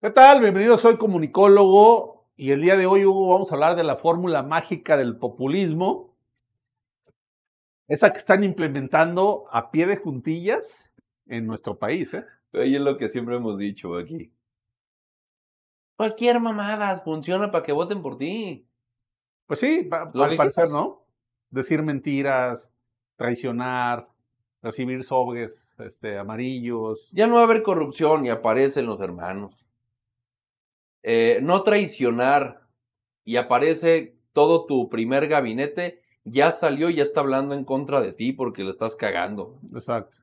¿Qué tal? Bienvenido, soy comunicólogo y el día de hoy, Hugo, vamos a hablar de la fórmula mágica del populismo. Esa que están implementando a pie de juntillas en nuestro país. ¿eh? Ahí es lo que siempre hemos dicho aquí. Cualquier mamada funciona para que voten por ti. Pues sí, al parecer, ¿no? Decir mentiras, traicionar, recibir sobres este, amarillos. Ya no va a haber corrupción y aparecen los hermanos. Eh, no traicionar y aparece todo tu primer gabinete, ya salió y ya está hablando en contra de ti porque lo estás cagando. Exacto.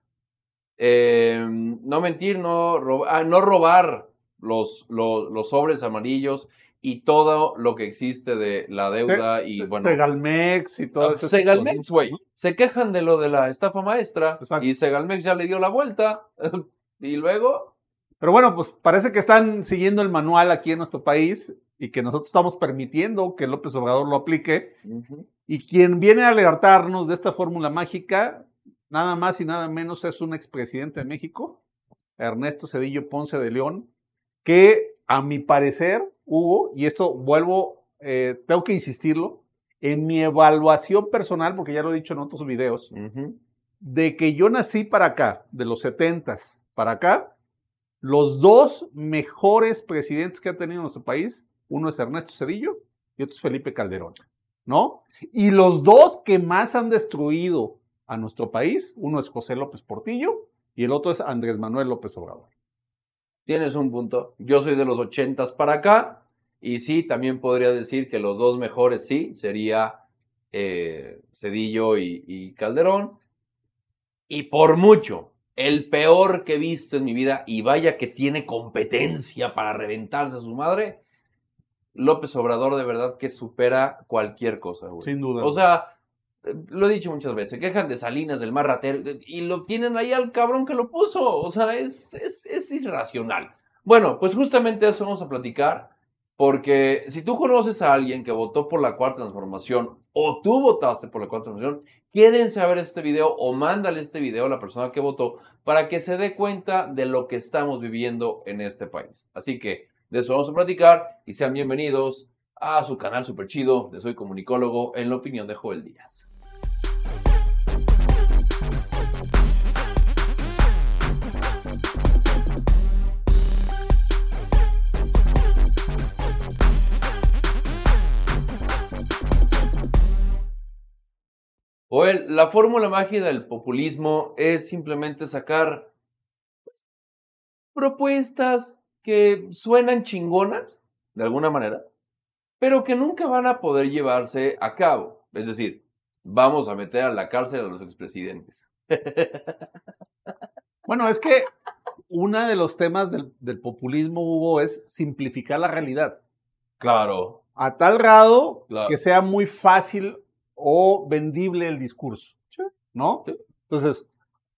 Em, no mentir, no, ah, no robar los, los, los, sobres amarillos y todo lo que existe de la deuda y bueno. Segalmex y todo eso. Segalmex, güey. Se quejan de lo de la estafa maestra y Segalmex ya le dio la vuelta y luego pero bueno, pues parece que están siguiendo el manual aquí en nuestro país y que nosotros estamos permitiendo que López Obrador lo aplique. Y quien viene a alertarnos de esta fórmula mágica, nada más y nada menos es un expresidente de México, Ernesto Cedillo Ponce de León, que a mi parecer, Hugo, y esto vuelvo, eh, tengo que insistirlo, en mi evaluación personal, porque ya lo he dicho en otros videos, de que yo nací para acá, de los setentas para acá, los dos mejores presidentes que ha tenido nuestro país, uno es Ernesto Cedillo y otro es Felipe Calderón, ¿no? Y los dos que más han destruido a nuestro país, uno es José López Portillo y el otro es Andrés Manuel López Obrador. Tienes un punto. Yo soy de los ochentas para acá y sí, también podría decir que los dos mejores sí, sería eh, Cedillo y Calderón. Y por mucho, el peor que he visto en mi vida, y vaya que tiene competencia para reventarse a su madre, López Obrador de verdad que supera cualquier cosa, güey. Sin duda. O sea, lo he dicho muchas veces, se quejan de Salinas, del mar ratero, y lo tienen ahí al cabrón que lo puso. O sea, es, es, es irracional. Bueno, pues justamente eso vamos a platicar, porque si tú conoces a alguien que votó por la cuarta transformación o tú votaste por la cuarta transformación, quédense a ver este video o mándale este video a la persona que votó para que se dé cuenta de lo que estamos viviendo en este país. Así que de eso vamos a platicar y sean bienvenidos a su canal super chido de Soy Comunicólogo en la opinión de Joel Díaz. La fórmula mágica del populismo es simplemente sacar propuestas que suenan chingonas, de alguna manera, pero que nunca van a poder llevarse a cabo. Es decir, vamos a meter a la cárcel a los expresidentes. Bueno, es que uno de los temas del, del populismo, Hugo, es simplificar la realidad. Claro. A tal grado que sea muy fácil o vendible el discurso, ¿no? Entonces,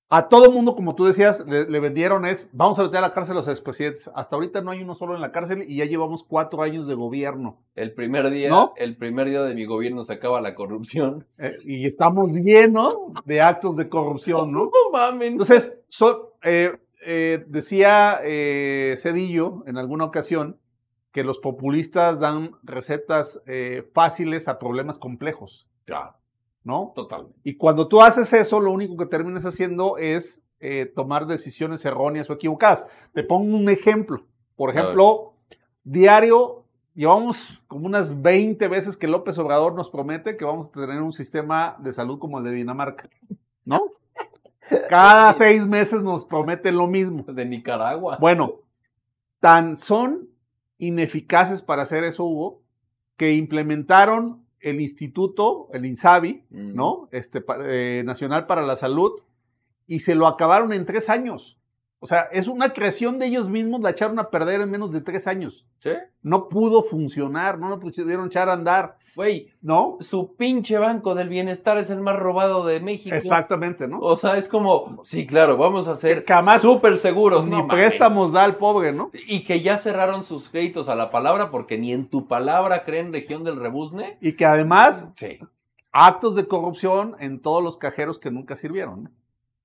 a todo mundo, como tú decías, le, vendieron es, vamos a meter a la cárcel a los expresidentes. Hasta ahorita no hay uno solo en la cárcel y ya llevamos cuatro años de gobierno. El primer día, el primer día de mi gobierno se acaba la corrupción. Eh, y estamos llenos de actos de corrupción, ¿no? No mames. Entonces, eh, eh, decía Cedillo en alguna ocasión que los populistas dan recetas fáciles a problemas complejos. Claro. ¿No? Totalmente. Y cuando tú haces eso, lo único que terminas haciendo es eh, tomar decisiones erróneas o equivocadas. Te pongo un ejemplo. Por ejemplo, diario, llevamos como unas 20 veces que López Obrador nos promete que vamos a tener un sistema de salud como el de Dinamarca. ¿No? Cada seis meses nos prometen lo mismo. De Nicaragua. Bueno, tan son ineficaces para hacer eso, Hugo, que implementaron el instituto, el INSABI, ¿no? Este, eh, Nacional para la Salud, y se lo acabaron en tres años. O sea, es una creación de ellos mismos, la echaron a perder en menos de tres años. ¿Sí? No pudo funcionar, no lo pudieron echar a andar. Güey, ¿no? Su pinche banco del bienestar es el más robado de México. Exactamente, ¿no? O sea, es como, sí, claro, vamos a ser súper seguros. Ni préstamos da al pobre, ¿no? Y que ya cerraron sus créditos a la palabra porque ni en tu palabra creen región del rebuzne. Y que además, sí. actos de corrupción en todos los cajeros que nunca sirvieron, ¿no?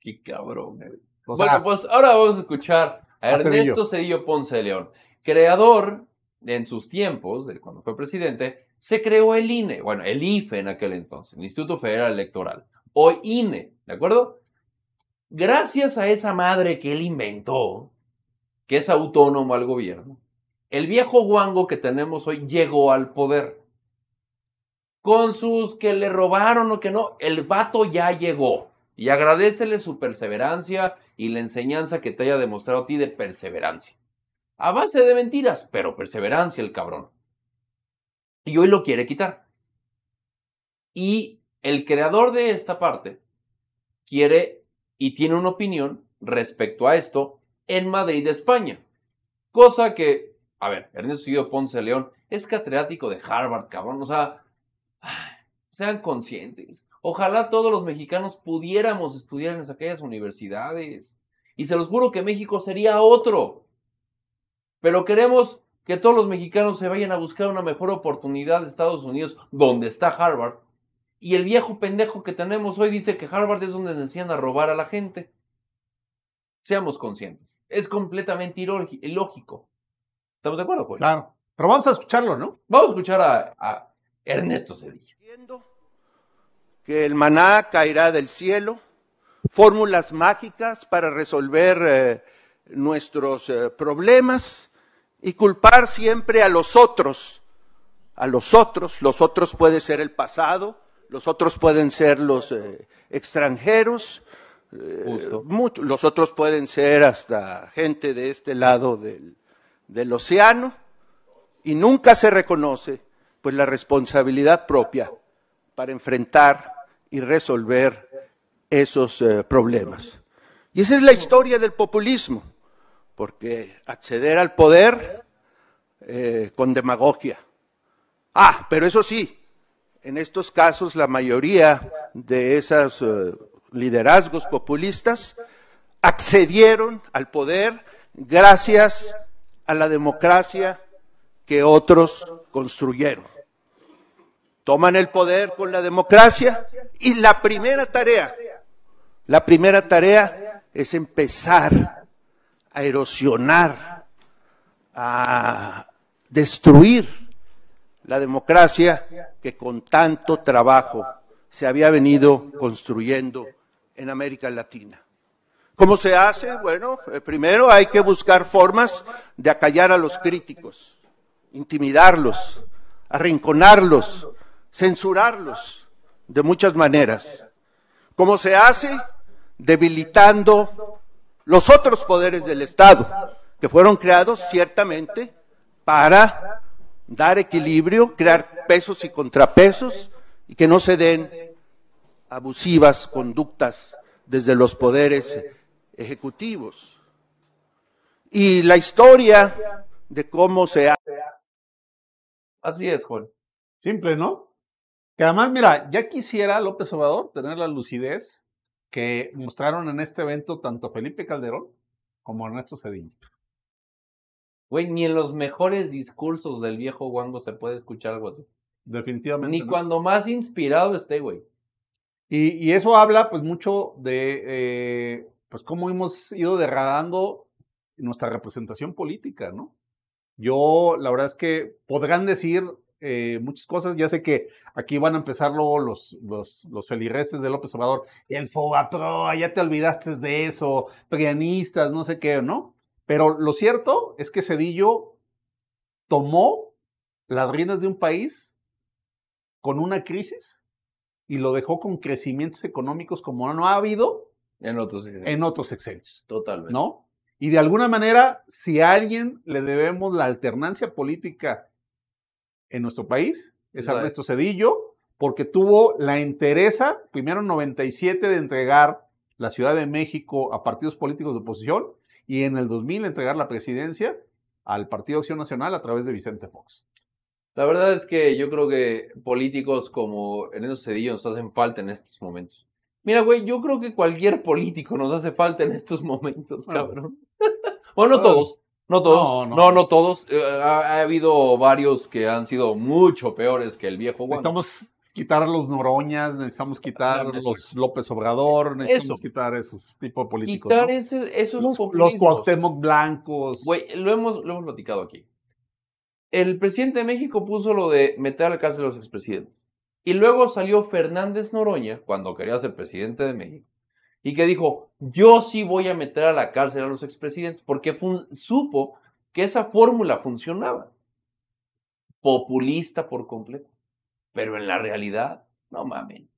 Qué cabrón, güey bueno, pues ahora vamos a escuchar a Ernesto Cedillo Ponce de León, creador en sus tiempos, de cuando fue presidente, se creó el INE, bueno, el IFE en aquel entonces, el Instituto Federal Electoral, o INE, ¿de acuerdo? Gracias a esa madre que él inventó, que es autónomo al gobierno, el viejo guango que tenemos hoy llegó al poder. Con sus que le robaron o que no, el vato ya llegó. Y agradecele su perseverancia y la enseñanza que te haya demostrado a ti de perseverancia. A base de mentiras, pero perseverancia el cabrón. Y hoy lo quiere quitar. Y el creador de esta parte quiere y tiene una opinión respecto a esto en Madrid, España. Cosa que, a ver, Ernesto Guido Ponce León es catedrático de Harvard, cabrón. O sea, sean conscientes. Ojalá todos los mexicanos pudiéramos estudiar en aquellas universidades. Y se los juro que México sería otro. Pero queremos que todos los mexicanos se vayan a buscar una mejor oportunidad de Estados Unidos, donde está Harvard. Y el viejo pendejo que tenemos hoy dice que Harvard es donde enseñan a robar a la gente. Seamos conscientes. Es completamente ilógico. ¿Estamos de acuerdo, Claro. Pero vamos a escucharlo, ¿no? Vamos a escuchar a, Ernesto Cedillo. Que el maná caerá del cielo, fórmulas mágicas para resolver eh, nuestros eh, problemas y culpar siempre a los otros, a los otros, los otros puede ser el pasado, los otros pueden ser los eh, extranjeros, los otros pueden ser hasta gente de este lado del, del océano, y nunca se reconoce pues la responsabilidad propia para enfrentar y resolver esos eh, problemas. Y esa es la historia del populismo porque acceder al poder eh, con demagogia. Ah, pero eso sí, en estos casos la mayoría de esos eh, liderazgos populistas accedieron al poder gracias a la democracia que otros construyeron. Toman el poder con la democracia y la primera tarea, la primera tarea es empezar a erosionar, a destruir la democracia que con tanto trabajo se había venido construyendo en América Latina. ¿Cómo se hace? Bueno, eh, primero hay que buscar formas de acallar a los críticos, intimidarlos, arrinconarlos, censurarlos de muchas maneras. ¿Cómo se hace? Debilitando los otros poderes del Estado, que fueron creados ciertamente para dar equilibrio, crear pesos y contrapesos y que no se den abusivas conductas desde los poderes ejecutivos. Y la historia de cómo se hace. Así es, Juan. Simple, ¿no? Que además, mira, ya quisiera López Obrador tener la lucidez que mostraron en este evento tanto Felipe Calderón como Ernesto Cedillo. Güey, ni en los mejores discursos del viejo Wango se puede escuchar algo así. Definitivamente. Ni cuando más inspirado esté, güey. Y, eso habla, pues, mucho de, eh, pues, cómo hemos ido degradando nuestra representación política, ¿no? Yo, la verdad es que podrán decir eh, muchas cosas. Ya sé que aquí van a empezar luego los, los, los felirreces de López Obrador. El Pro, ya te olvidaste de eso, prianistas, no sé qué, ¿no? Pero lo cierto es que Cedillo tomó las riendas de un país con una crisis y lo dejó con crecimientos económicos como no ha habido en otros En otros sexenios. Totalmente. ¿No? Y de alguna manera, si a alguien le debemos la alternancia política en nuestro país, es Ernesto Cedillo, porque tuvo la entereza, primero en 97, de entregar la Ciudad de México a partidos políticos de oposición y en el 2000 entregar la presidencia al Partido Acción Nacional a través de Vicente Fox. La verdad es que yo creo que políticos como Ernesto Cedillo nos hacen falta en estos momentos. Mira, güey, yo creo que cualquier político nos hace falta en estos momentos, ah. cabrón. bueno, no todos, no todos. No, no, todos. Eh, ha, habido varios que han sido mucho peores que el viejo Juan. Estamos quitar a los Noroñas, necesitamos quitar a los López Obrador, necesitamos quitar esos tipos de políticos. Quitar ese, esos los, los Cuauhtémoc blancos. Güey, lo hemos, lo hemos platicado aquí. El presidente de México puso lo de meter a la cárcel a los expresidentes. Y luego salió Fernández Noroña, cuando quería ser presidente de México, y que dijo, yo sí voy a meter a la cárcel a los expresidentes, porque supo que esa fórmula funcionaba. Populista por completo. Pero en la realidad, no mamen.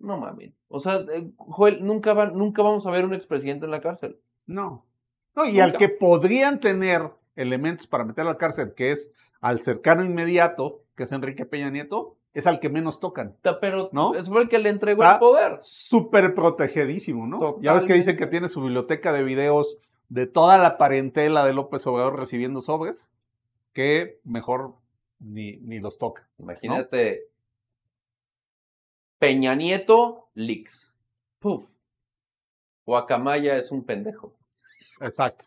No mamen. O sea, eh, Joel, nunca, nunca vamos a ver un expresidente en la cárcel. No. No, y al que podrían tener elementos para meter a la cárcel, que es al cercano inmediato, que es Enrique Peña Nieto, es al que menos tocan. Pero ¿no? es el que le entregó el poder. Súper protegidísimo, ¿no? Ya ves que dice que tiene su biblioteca de videos de toda la parentela de López Obrador recibiendo sobres, que mejor ni, ni los toca. Imagínate. Peña Nieto, Lix. Puf. Guacamaya es un pendejo. Exacto.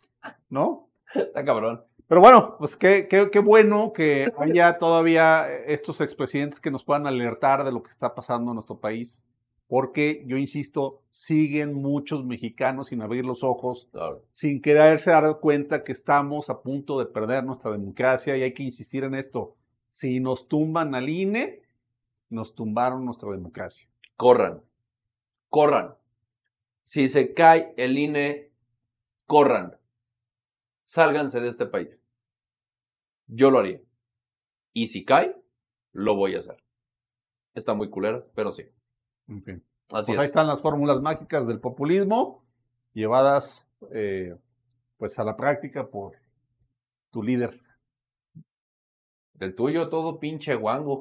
¿No? Está cabrón. Pero bueno, pues qué, qué, qué, bueno que haya todavía estos expresidentes que nos puedan alertar de lo que está pasando en nuestro país, porque yo insisto, siguen muchos mexicanos sin abrir los ojos, sin quererse dar cuenta que estamos a punto de perder nuestra democracia y hay que insistir en esto. Si nos tumban al INE, nos tumbaron nuestra democracia. Corran, corran. Si se cae el INE, corran sálganse de este país. Yo lo haría. Y si cae, lo voy a hacer. Está muy culera, pero sí. Así pues ahí están las fórmulas mágicas del populismo llevadas eh, pues a la práctica por tu líder. Del tuyo todo pinche guango.